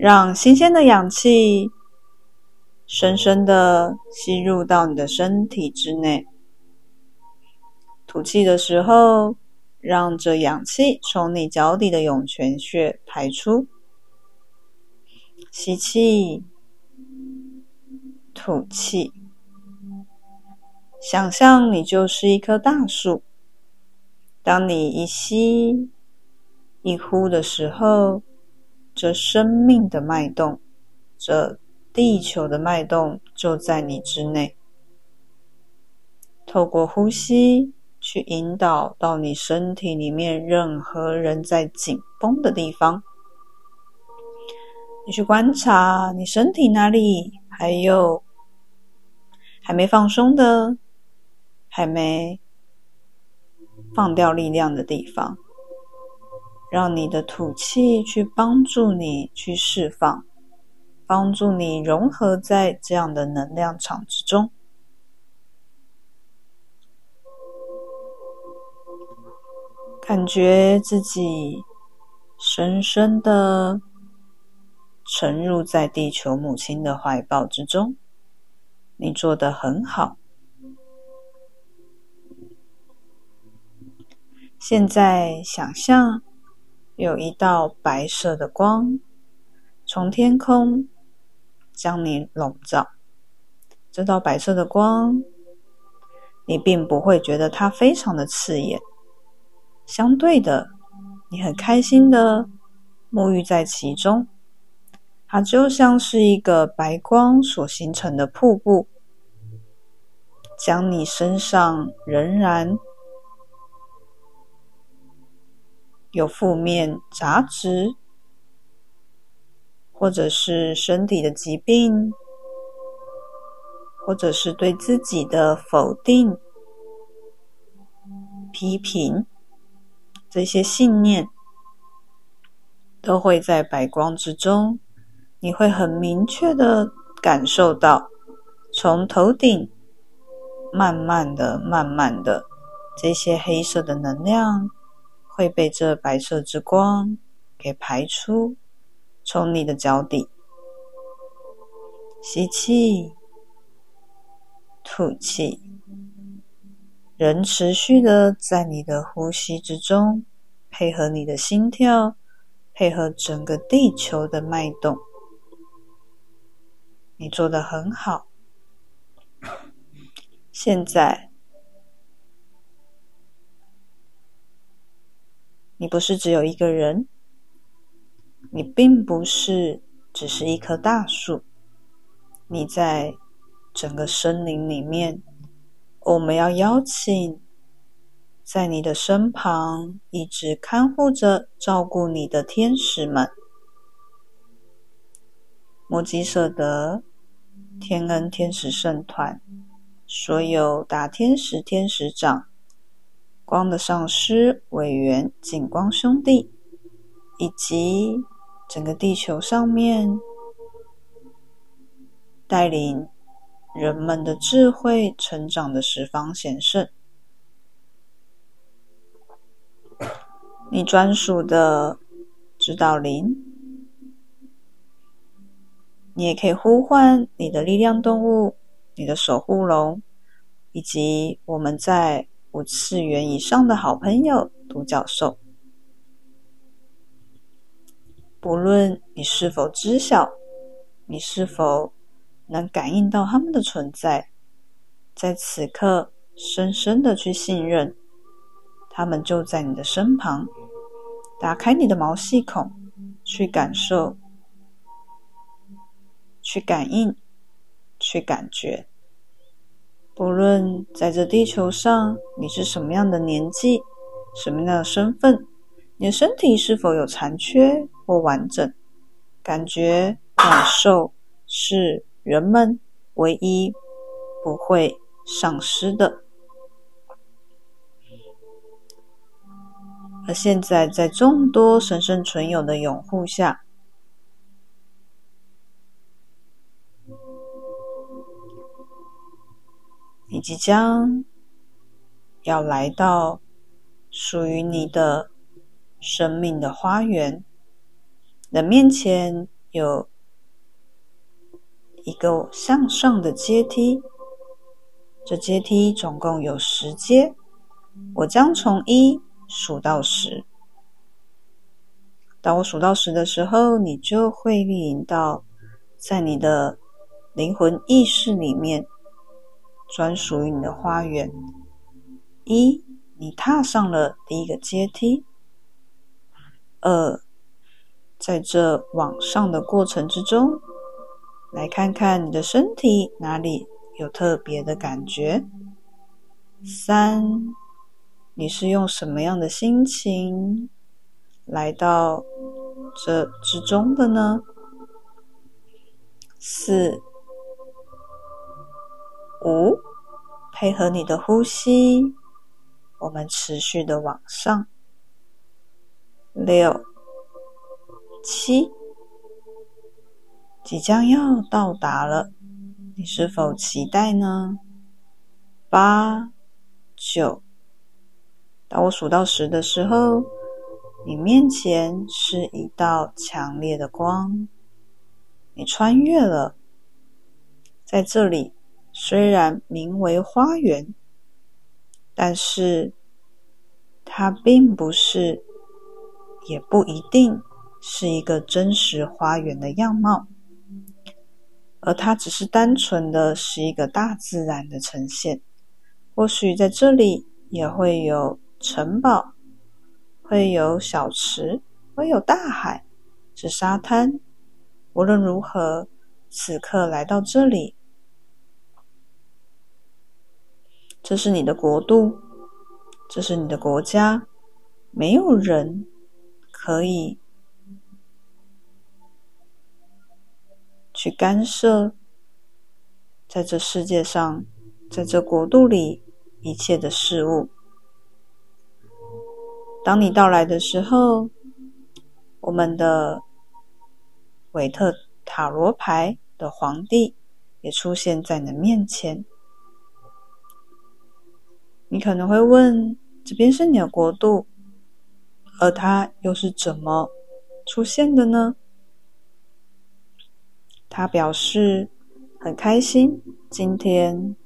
让新鲜的氧气深深的吸入到你的身体之内。吐气的时候，让这氧气从你脚底的涌泉穴排出。吸气，吐气。想象你就是一棵大树。当你一吸一呼的时候，这生命的脉动，这地球的脉动就在你之内。透过呼吸。去引导到你身体里面任何人在紧绷的地方，你去观察你身体哪里还有还没放松的、还没放掉力量的地方，让你的吐气去帮助你去释放，帮助你融合在这样的能量场之中。感觉自己深深的沉入在地球母亲的怀抱之中，你做的很好。现在想象有一道白色的光从天空将你笼罩，这道白色的光，你并不会觉得它非常的刺眼。相对的，你很开心的沐浴在其中，它就像是一个白光所形成的瀑布，将你身上仍然有负面杂质，或者是身体的疾病，或者是对自己的否定、批评。这些信念都会在白光之中，你会很明确的感受到，从头顶慢慢的、慢慢的，这些黑色的能量会被这白色之光给排出，从你的脚底吸气、吐气。仍持续的在你的呼吸之中，配合你的心跳，配合整个地球的脉动，你做的很好。现在，你不是只有一个人，你并不是只是一棵大树，你在整个森林里面。我们要邀请在你的身旁一直看护着、照顾你的天使们：摩吉舍德、天恩天使圣团、所有大天使、天使长、光的上师、委员、景光兄弟，以及整个地球上面带领。人们的智慧成长的十方显圣，你专属的指导灵，你也可以呼唤你的力量动物、你的守护龙，以及我们在五次元以上的好朋友独角兽。不论你是否知晓，你是否。能感应到他们的存在，在此刻深深的去信任，他们就在你的身旁。打开你的毛细孔，去感受，去感应，去感觉。不论在这地球上你是什么样的年纪，什么样的身份，你的身体是否有残缺或完整，感觉感受是。人们唯一不会丧失的，而现在在众多神圣存有的拥护下，你即将要来到属于你的生命的花园的面前。有一个向上的阶梯。这阶梯总共有十阶，我将从一数到十。当我数到十的时候，你就会莅临到在你的灵魂意识里面专属于你的花园。一，你踏上了第一个阶梯。二，在这往上的过程之中，来看看你的身体哪里。有特别的感觉。三，你是用什么样的心情来到这之中的呢？四、五，配合你的呼吸，我们持续的往上。六、七，即将要到达了。你是否期待呢？八、九，当我数到十的时候，你面前是一道强烈的光，你穿越了。在这里，虽然名为花园，但是它并不是，也不一定是一个真实花园的样貌。而它只是单纯的是一个大自然的呈现，或许在这里也会有城堡，会有小池，会有大海，是沙滩。无论如何，此刻来到这里，这是你的国度，这是你的国家，没有人可以。去干涉，在这世界上，在这国度里一切的事物。当你到来的时候，我们的韦特塔罗牌的皇帝也出现在你的面前。你可能会问：这边是你的国度，而他又是怎么出现的呢？他表示很开心，今天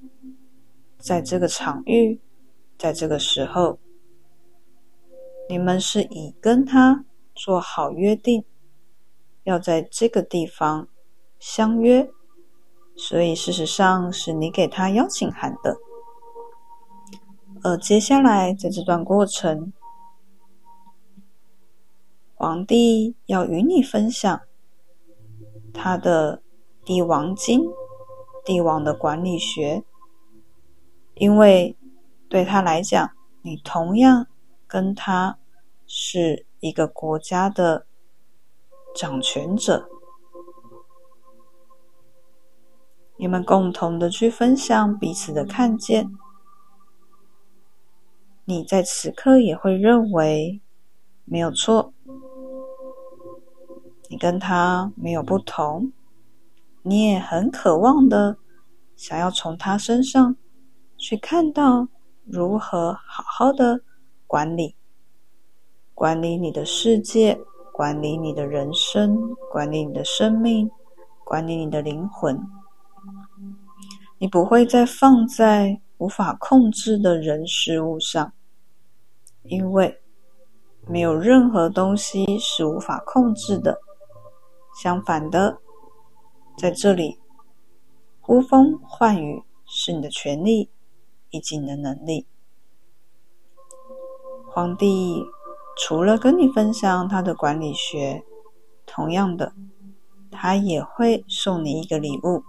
在这个场域，在这个时候，你们是已跟他做好约定，要在这个地方相约，所以事实上是你给他邀请函的。而接下来在这段过程，皇帝要与你分享。他的帝王经，帝王的管理学，因为对他来讲，你同样跟他是一个国家的掌权者，你们共同的去分享彼此的看见，你在此刻也会认为没有错。你跟他没有不同，你也很渴望的想要从他身上去看到如何好好的管理，管理你的世界，管理你的人生，管理你的生命，管理你的灵魂。你不会再放在无法控制的人事物上，因为没有任何东西是无法控制的。相反的，在这里，呼风唤雨是你的权利以及你的能力。皇帝除了跟你分享他的管理学，同样的，他也会送你一个礼物。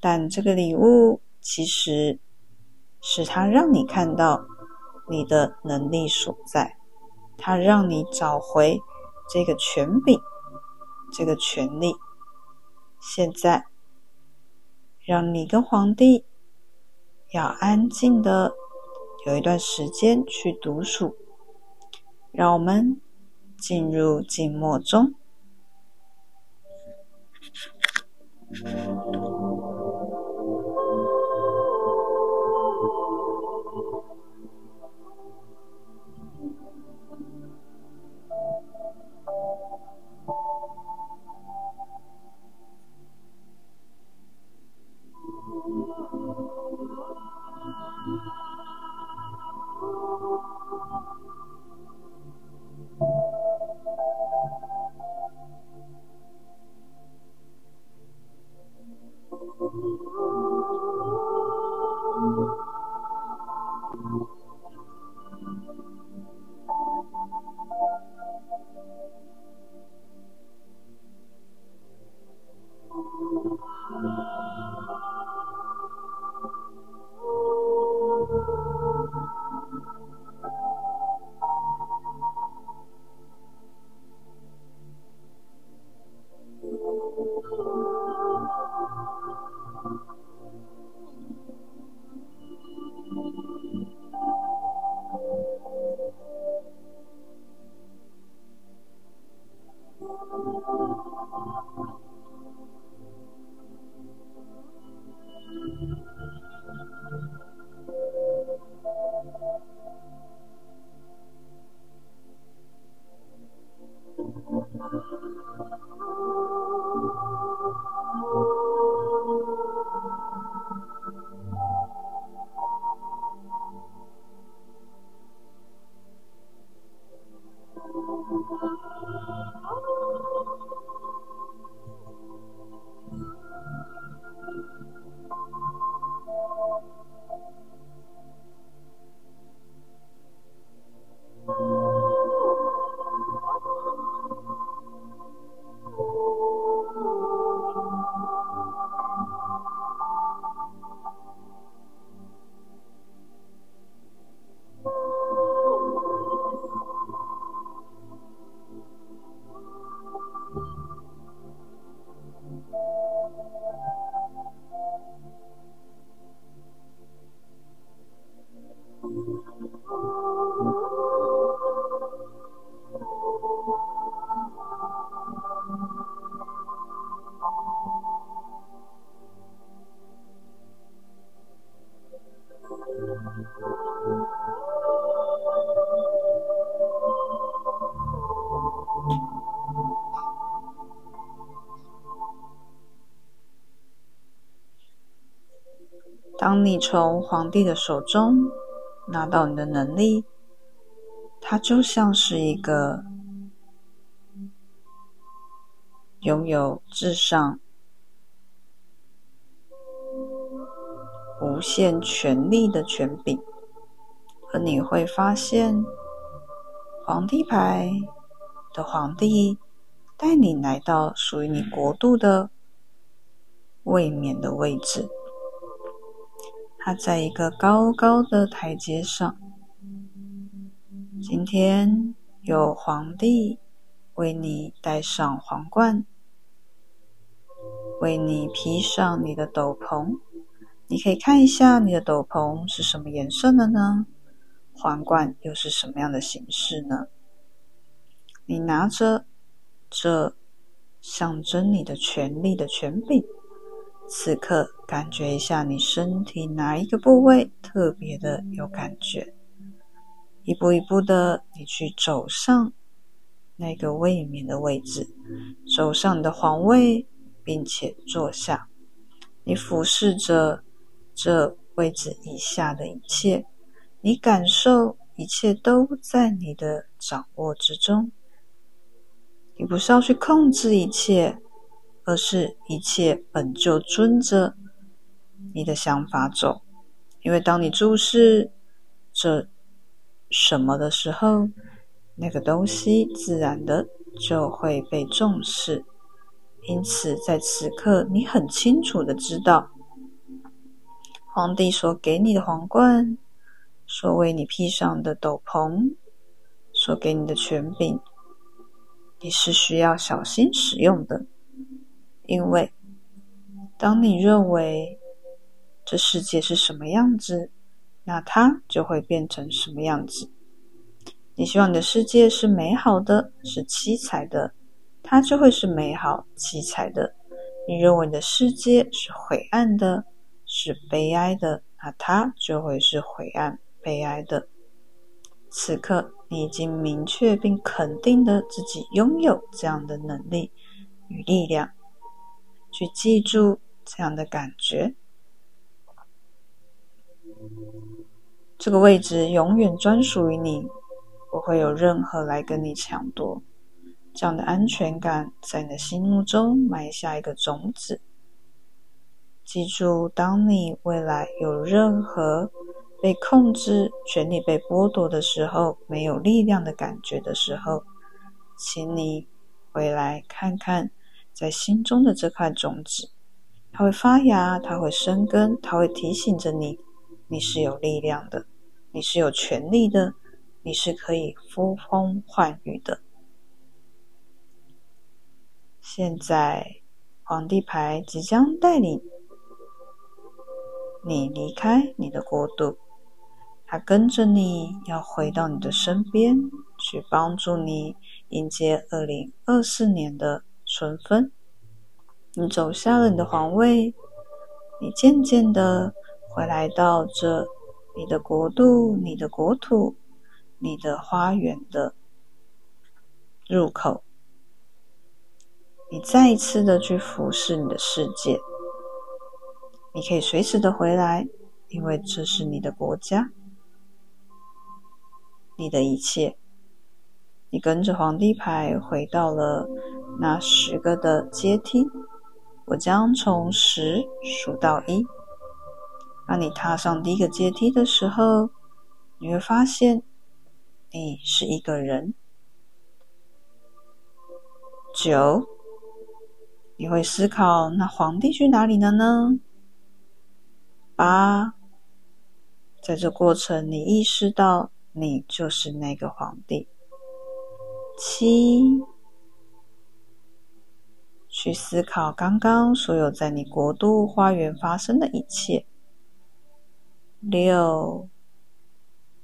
但这个礼物其实是他让你看到你的能力所在，他让你找回这个权柄。这个权利，现在让你跟皇帝要安静的有一段时间去独处，让我们进入静默中。你从皇帝的手中拿到你的能力，它就像是一个拥有至上、无限权力的权柄，而你会发现，皇帝牌的皇帝带你来到属于你国度的卫冕的位置。他在一个高高的台阶上。今天有皇帝为你戴上皇冠，为你披上你的斗篷。你可以看一下你的斗篷是什么颜色的呢？皇冠又是什么样的形式呢？你拿着这象征你的权力的权柄。此刻，感觉一下你身体哪一个部位特别的有感觉？一步一步的，你去走上那个卫冕的位置，走上你的皇位，并且坐下。你俯视着这位置以下的一切，你感受一切都在你的掌握之中。你不是要去控制一切。而是一切本就遵着你的想法走，因为当你注视这什么的时候，那个东西自然的就会被重视。因此，在此刻，你很清楚的知道，皇帝所给你的皇冠，所为你披上的斗篷，所给你的权柄，你是需要小心使用的。因为，当你认为这世界是什么样子，那它就会变成什么样子。你希望你的世界是美好的，是七彩的，它就会是美好七彩的。你认为你的世界是灰暗的，是悲哀的，那它就会是灰暗、悲哀的。此刻，你已经明确并肯定的自己拥有这样的能力与力量。去记住这样的感觉，这个位置永远专属于你，不会有任何来跟你抢夺。这样的安全感在你的心目中埋下一个种子。记住，当你未来有任何被控制、权利被剥夺的时候，没有力量的感觉的时候，请你回来看看。在心中的这块种子，它会发芽，它会生根，它会提醒着你：你是有力量的，你是有权利的，你是可以呼风唤雨的。现在，皇帝牌即将带领你离开你的国度，他跟着你要回到你的身边，去帮助你迎接二零二四年的春分。你走下了你的皇位，你渐渐的回来到这你的国度、你的国土、你的花园的入口。你再一次的去服侍你的世界。你可以随时的回来，因为这是你的国家，你的一切。你跟着皇帝牌回到了那十个的阶梯，我将从十数到一。当你踏上第一个阶梯的时候，你会发现你是一个人。九，你会思考，那皇帝去哪里了呢？八，在这过程，你意识到你就是那个皇帝。七，去思考刚刚所有在你国度花园发生的一切。六，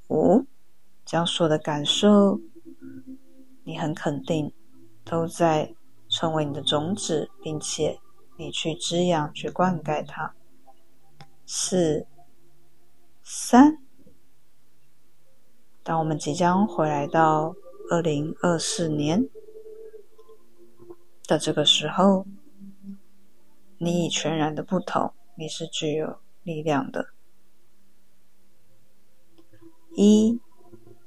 五，将所有的感受，你很肯定，都在成为你的种子，并且你去滋养、去灌溉它。四、三，当我们即将回来到二零二四年的这个时候，你已全然的不同，你是具有力量的。一，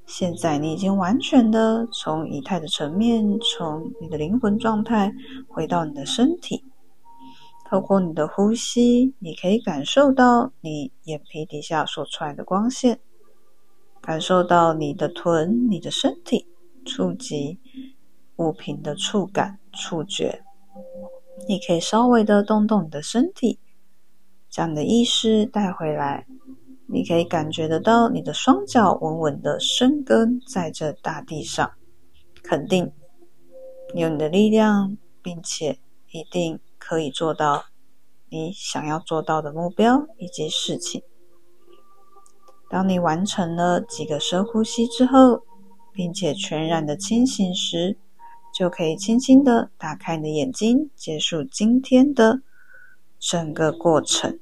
现在你已经完全的从以太的层面，从你的灵魂状态回到你的身体。透过你的呼吸，你可以感受到你眼皮底下所出来的光线，感受到你的臀、你的身体触及物品的触感、触觉。你可以稍微的动动你的身体，将你的意识带回来。你可以感觉得到你的双脚稳稳的生根在这大地上，肯定有你的力量，并且一定。可以做到你想要做到的目标以及事情。当你完成了几个深呼吸之后，并且全然的清醒时，就可以轻轻的打开你的眼睛，结束今天的整个过程。